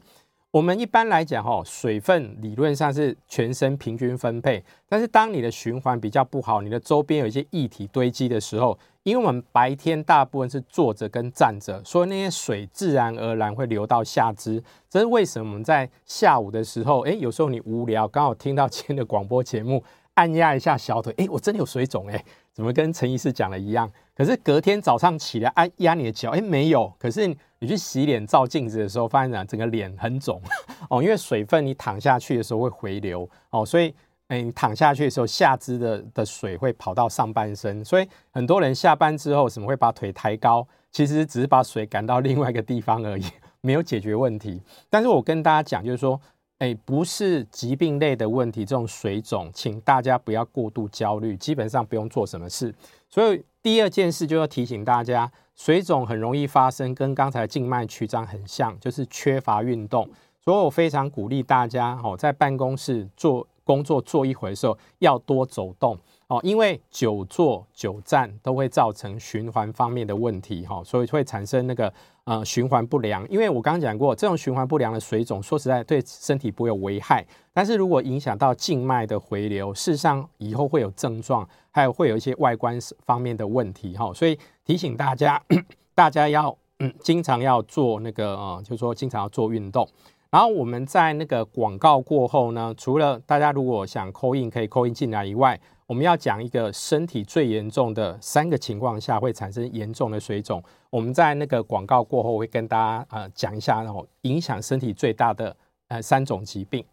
我们一般来讲，哈，水分理论上是全身平均分配，但是当你的循环比较不好，你的周边有一些液体堆积的时候，因为我们白天大部分是坐着跟站着，所以那些水自然而然会流到下肢。这是为什么？我们在下午的时候，哎，有时候你无聊，刚好听到今天的广播节目，按压一下小腿，哎，我真的有水肿，哎，怎么跟陈医师讲的一样？可是隔天早上起来按压你的脚，哎，没有。可是你去洗脸照镜子的时候，发现呢整个脸很肿 哦，因为水分你躺下去的时候会回流哦，所以哎，你躺下去的时候，下肢的的水会跑到上半身，所以很多人下班之后，什么会把腿抬高？其实只是把水赶到另外一个地方而已，没有解决问题。但是我跟大家讲，就是说。哎，不是疾病类的问题，这种水肿，请大家不要过度焦虑，基本上不用做什么事。所以第二件事就要提醒大家，水肿很容易发生，跟刚才静脉曲张很像，就是缺乏运动。所以我非常鼓励大家，哦，在办公室做工作做一回的时候，要多走动。哦，因为久坐久站都会造成循环方面的问题，哈，所以会产生那个呃循环不良。因为我刚刚讲过，这种循环不良的水肿，说实在对身体不会有危害，但是如果影响到静脉的回流，事实上以后会有症状，还有会有一些外观方面的问题，哈。所以提醒大家，大家要嗯经常要做那个呃，就是说经常要做运动。然后我们在那个广告过后呢，除了大家如果想扣印可以扣印进来以外，我们要讲一个身体最严重的三个情况下会产生严重的水肿。我们在那个广告过后会跟大家呃讲一下，然后影响身体最大的呃三种疾病。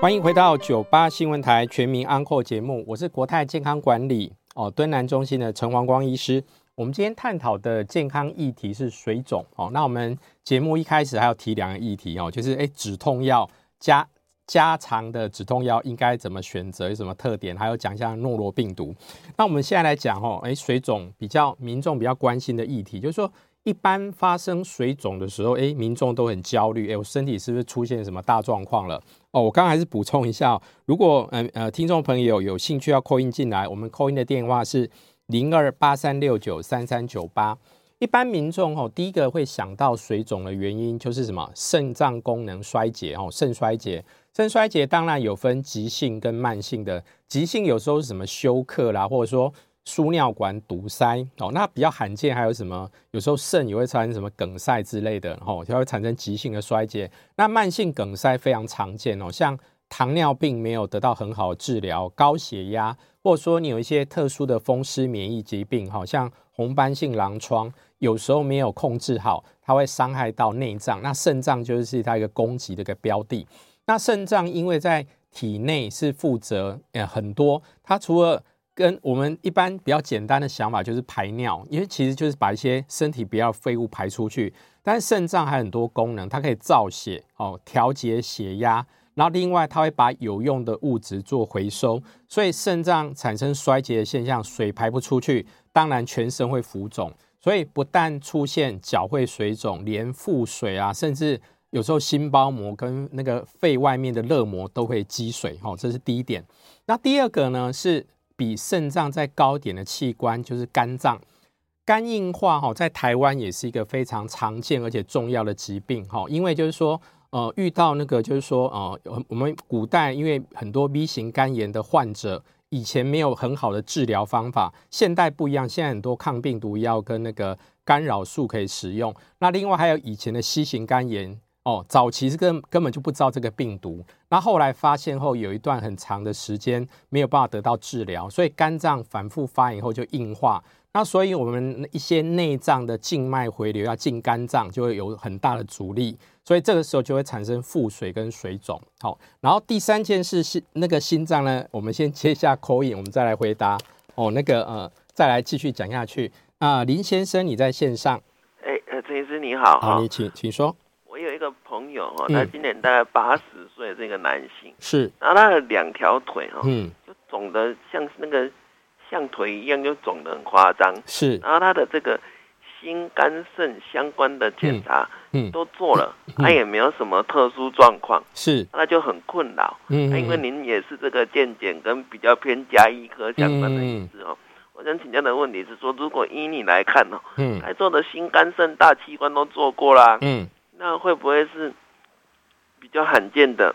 欢迎回到九八新闻台全民安扣节目，我是国泰健康管理哦敦南中心的陈黄光医师。我们今天探讨的健康议题是水肿哦。那我们节目一开始还要提两个议题哦，就是诶止痛药加。加长的止痛药应该怎么选择？有什么特点？还有讲一下诺罗病毒。那我们现在来讲哦，诶，水肿比较民众比较关心的议题，就是说，一般发生水肿的时候，哎，民众都很焦虑，哎，我身体是不是出现什么大状况了？哦，我刚刚还是补充一下，如果呃呃听众朋友有兴趣要 call in 进来，我们 call in 的电话是零二八三六九三三九八。一般民众哦，第一个会想到水肿的原因就是什么？肾脏功能衰竭哦，肾衰竭。肾衰竭当然有分急性跟慢性的，急性有时候是什么休克啦，或者说输尿管堵塞哦。那比较罕见还有什么？有时候肾也会产生什么梗塞之类的哦，它会产生急性的衰竭。那慢性梗塞非常常见哦，像糖尿病没有得到很好的治疗，高血压，或者说你有一些特殊的风湿免疫疾病，好像红斑性狼疮。有时候没有控制好，它会伤害到内脏。那肾脏就是它一个攻击的一个标的。那肾脏因为在体内是负责呃很多，它除了跟我们一般比较简单的想法就是排尿，因为其实就是把一些身体不要废物排出去。但是肾脏还有很多功能，它可以造血哦，调节血压，然后另外它会把有用的物质做回收。所以肾脏产生衰竭的现象，水排不出去，当然全身会浮肿。所以不但出现脚会水肿，连腹水啊，甚至有时候心包膜跟那个肺外面的肋膜都会积水，哈，这是第一点。那第二个呢，是比肾脏再高点的器官，就是肝脏。肝硬化哈，在台湾也是一个非常常见而且重要的疾病，哈，因为就是说，呃，遇到那个就是说，呃，我们古代因为很多 B 型肝炎的患者。以前没有很好的治疗方法，现代不一样，现在很多抗病毒药跟那个干扰素可以使用。那另外还有以前的 C 型肝炎哦，早期是根根本就不知道这个病毒，那后来发现后有一段很长的时间没有办法得到治疗，所以肝脏反复发炎后就硬化。那所以我们一些内脏的静脉回流要进肝脏，就会有很大的阻力。所以这个时候就会产生腹水跟水肿。好，然后第三件事是那个心脏呢，我们先切一下 call in，我们再来回答。哦，那个呃，再来继续讲下去。啊、呃，林先生你在线上。哎，呃，陈医师你好。好，你请请说。朋友哈，他今年大概八十岁，这个男性。是。然后他的两条腿哈，嗯，就肿的像那个像腿一样，就肿的很夸张。是。然后他的这个。心肝肾相关的检查，嗯，都做了，他、嗯、也没有什么特殊状况，是，那就很困扰，嗯，因为您也是这个健检跟比较偏家医科相关的医师哦，我想请教的问题是说，如果依你来看哦，嗯，该做的心肝肾大器官都做过啦，嗯，那会不会是比较罕见的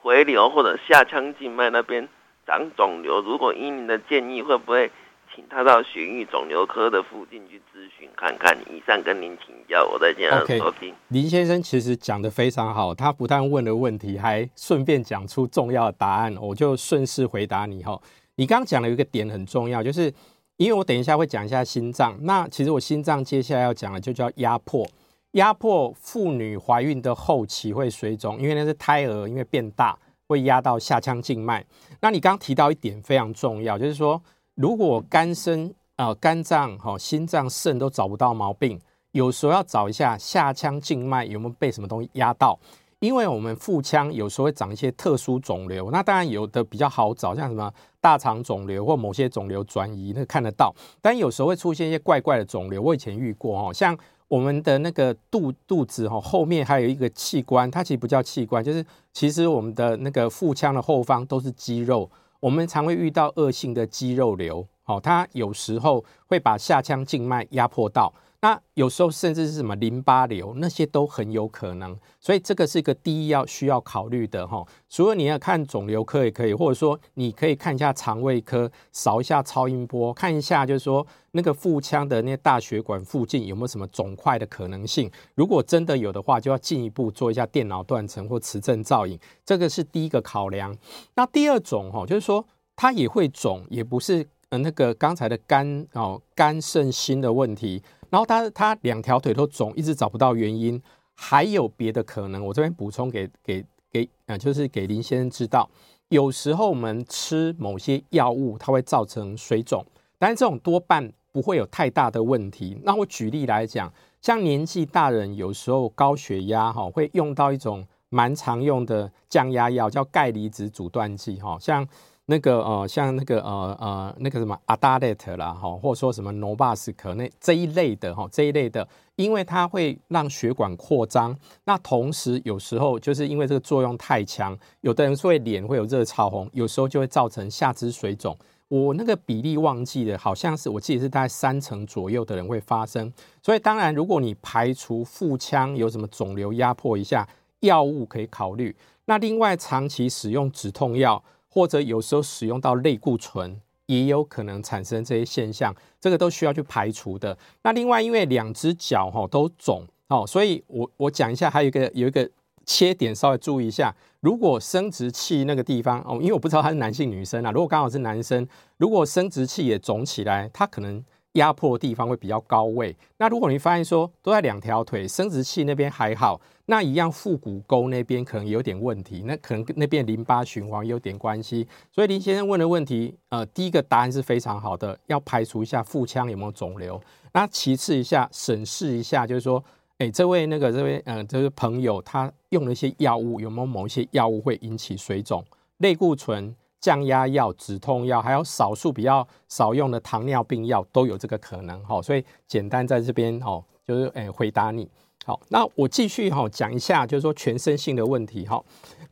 回流或者下腔静脉那边长肿瘤？如果依您的建议，会不会？请他到血液肿瘤科的附近去咨询看看。以上跟您请教，我在这样收听。Okay. 林先生其实讲的非常好，他不但问了问题，还顺便讲出重要的答案，我就顺势回答你哈。你刚刚讲了一个点很重要，就是因为我等一下会讲一下心脏，那其实我心脏接下来要讲的就叫压迫，压迫妇女怀孕的后期会水肿，因为那是胎儿因为变大会压到下腔静脉。那你刚刚提到一点非常重要，就是说。如果肝肾啊、肝脏、哈、心脏、肾都找不到毛病，有时候要找一下下腔静脉有没有被什么东西压到，因为我们腹腔有时候会长一些特殊肿瘤，那当然有的比较好找，像什么大肠肿瘤或某些肿瘤转移，那看得到，但有时候会出现一些怪怪的肿瘤，我以前遇过哈，像我们的那个肚肚子哈后面还有一个器官，它其实不叫器官，就是其实我们的那个腹腔的后方都是肌肉。我们常会遇到恶性的肌肉瘤，哦，它有时候会把下腔静脉压迫到，那有时候甚至是什么淋巴瘤，那些都很有可能，所以这个是一个第一要需要考虑的哈。除了你要看肿瘤科也可以，或者说你可以看一下肠胃科，扫一下超音波，看一下就是说那个腹腔的那些大血管附近有没有什么肿块的可能性。如果真的有的话，就要进一步做一下电脑断层或磁振造影，这个是第一个考量。那第二种哈，就是说它也会肿，也不是呃那个刚才的肝哦肝肾心的问题。然后他他两条腿都肿，一直找不到原因，还有别的可能。我这边补充给给给呃，就是给林先生知道，有时候我们吃某些药物，它会造成水肿，但是这种多半不会有太大的问题。那我举例来讲，像年纪大人有时候高血压哈，会用到一种蛮常用的降压药，叫钙离子阻断剂哈，像。那个呃，像那个呃呃那个什么阿达列特啦，哈，或者说什么诺巴斯克那这一类的哈，这一类的，因为它会让血管扩张，那同时有时候就是因为这个作用太强，有的人会脸会有热潮红，有时候就会造成下肢水肿。我那个比例忘记了，好像是我记得是大概三成左右的人会发生。所以当然，如果你排除腹腔有什么肿瘤压迫一下，药物可以考虑。那另外长期使用止痛药。或者有时候使用到类固醇，也有可能产生这些现象，这个都需要去排除的。那另外，因为两只脚哈都肿哦，所以我我讲一下，还有一个有一个切点，稍微注意一下。如果生殖器那个地方哦，因为我不知道他是男性女生啊，如果刚好是男生，如果生殖器也肿起来，他可能。压迫的地方会比较高位。那如果你发现说都在两条腿，生殖器那边还好，那一样腹股沟那边可能有点问题，那可能跟那边淋巴循环有点关系。所以林先生问的问题，呃，第一个答案是非常好的，要排除一下腹腔有没有肿瘤。那其次一下审视一下，就是说，哎，这位那个这位呃这位朋友他用了一些药物，有没有某一些药物会引起水肿？类固醇。降压药、止痛药，还有少数比较少用的糖尿病药都有这个可能哈，所以简单在这边哦，就是诶回答你。好，那我继续哈讲一下，就是说全身性的问题哈。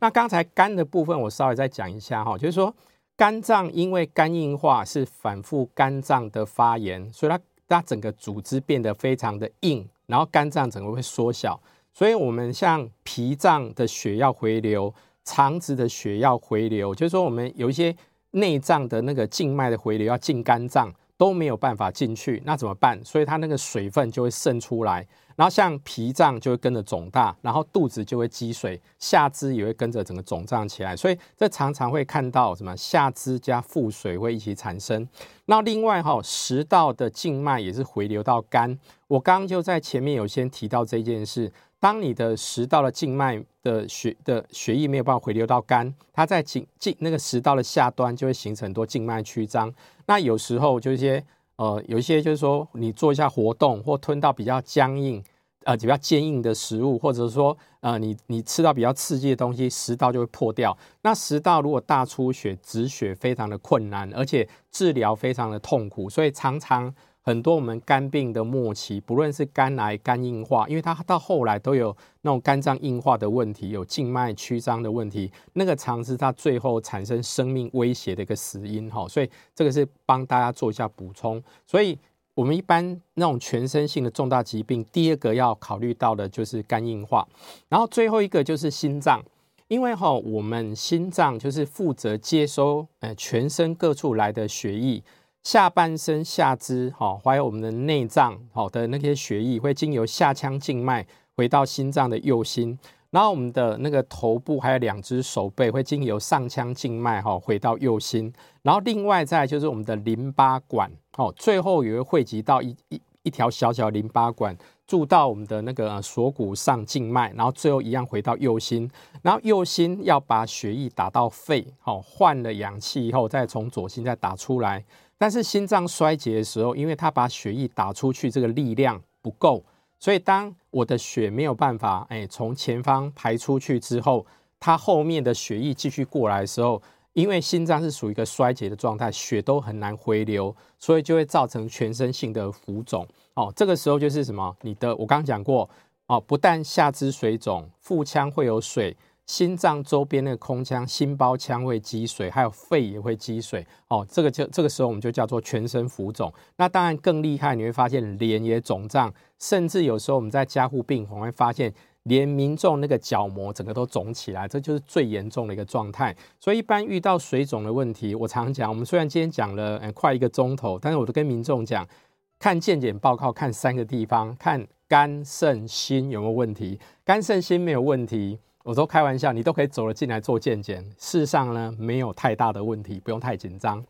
那刚才肝的部分，我稍微再讲一下哈，就是说肝脏因为肝硬化是反复肝脏的发炎，所以它它整个组织变得非常的硬，然后肝脏整个会缩小，所以我们像脾脏的血要回流。肠子的血要回流，就是说我们有一些内脏的那个静脉的回流要进肝脏都没有办法进去，那怎么办？所以它那个水分就会渗出来，然后像脾脏就会跟着肿大，然后肚子就会积水，下肢也会跟着整个肿胀起来，所以这常常会看到什么下肢加腹水会一起产生。那另外哈，食道的静脉也是回流到肝，我刚刚就在前面有先提到这件事。当你的食道的静脉的血的血液没有办法回流到肝，它在静静那个食道的下端就会形成很多静脉曲张。那有时候就一些呃有一些就是说你做一下活动或吞到比较僵硬呃比较坚硬的食物，或者说呃你你吃到比较刺激的东西，食道就会破掉。那食道如果大出血，止血非常的困难，而且治疗非常的痛苦，所以常常。很多我们肝病的末期，不论是肝癌、肝硬化，因为它到后来都有那种肝脏硬化的问题，有静脉曲张的问题，那个常是它最后产生生命威胁的一个死因哈。所以这个是帮大家做一下补充。所以我们一般那种全身性的重大疾病，第二个要考虑到的就是肝硬化，然后最后一个就是心脏，因为哈我们心脏就是负责接收呃全身各处来的血液。下半身下肢，哈，还有我们的内脏，好的那些血液会经由下腔静脉回到心脏的右心，然后我们的那个头部还有两只手背会经由上腔静脉，哈，回到右心，然后另外再就是我们的淋巴管，哦，最后也会汇集到一一一条小小淋巴管，注到我们的那个锁骨上静脉，然后最后一样回到右心，然后右心要把血液打到肺，好，换了氧气以后再从左心再打出来。但是心脏衰竭的时候，因为它把血液打出去这个力量不够，所以当我的血没有办法哎从前方排出去之后，它后面的血液继续过来的时候，因为心脏是属于一个衰竭的状态，血都很难回流，所以就会造成全身性的浮肿。哦，这个时候就是什么？你的我刚刚讲过哦，不但下肢水肿，腹腔会有水。心脏周边那个空腔、心包腔会积水，还有肺也会积水。哦，这个就这个时候我们就叫做全身浮肿。那当然更厉害，你会发现脸也肿胀，甚至有时候我们在加护病房会发现，连民众那个角膜整个都肿起来，这就是最严重的一个状态。所以一般遇到水肿的问题，我常讲，我们虽然今天讲了呃快一个钟头，但是我都跟民众讲，看健检报告，看三个地方，看肝、肾、心有没有问题。肝、肾、心没有问题。我说开玩笑，你都可以走了进来做健检。事实上呢，没有太大的问题，不用太紧张。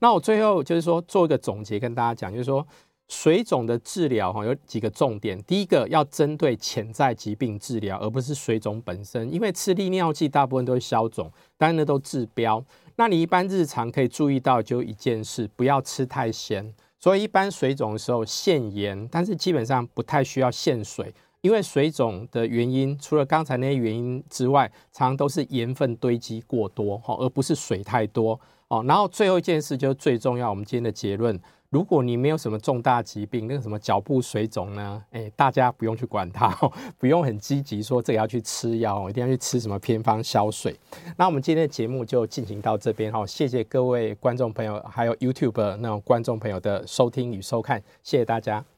那我最后就是说做一个总结，跟大家讲，就是说水肿的治疗哈有几个重点。第一个要针对潜在疾病治疗，而不是水肿本身。因为吃利尿剂大部分都会消肿，但是那都治标。那你一般日常可以注意到就一件事，不要吃太咸。所以一般水肿的时候限盐，但是基本上不太需要限水。因为水肿的原因，除了刚才那些原因之外，常常都是盐分堆积过多，哈而不是水太多。哦。然后最后一件事就是最重要，我们今天的结论。如果你没有什么重大疾病，那个什么脚部水肿呢？哎，大家不用去管它，不用很积极说这个要去吃药，一定要去吃什么偏方消水。那我们今天的节目就进行到这边哈，谢谢各位观众朋友，还有 YouTube 那种观众朋友的收听与收看，谢谢大家。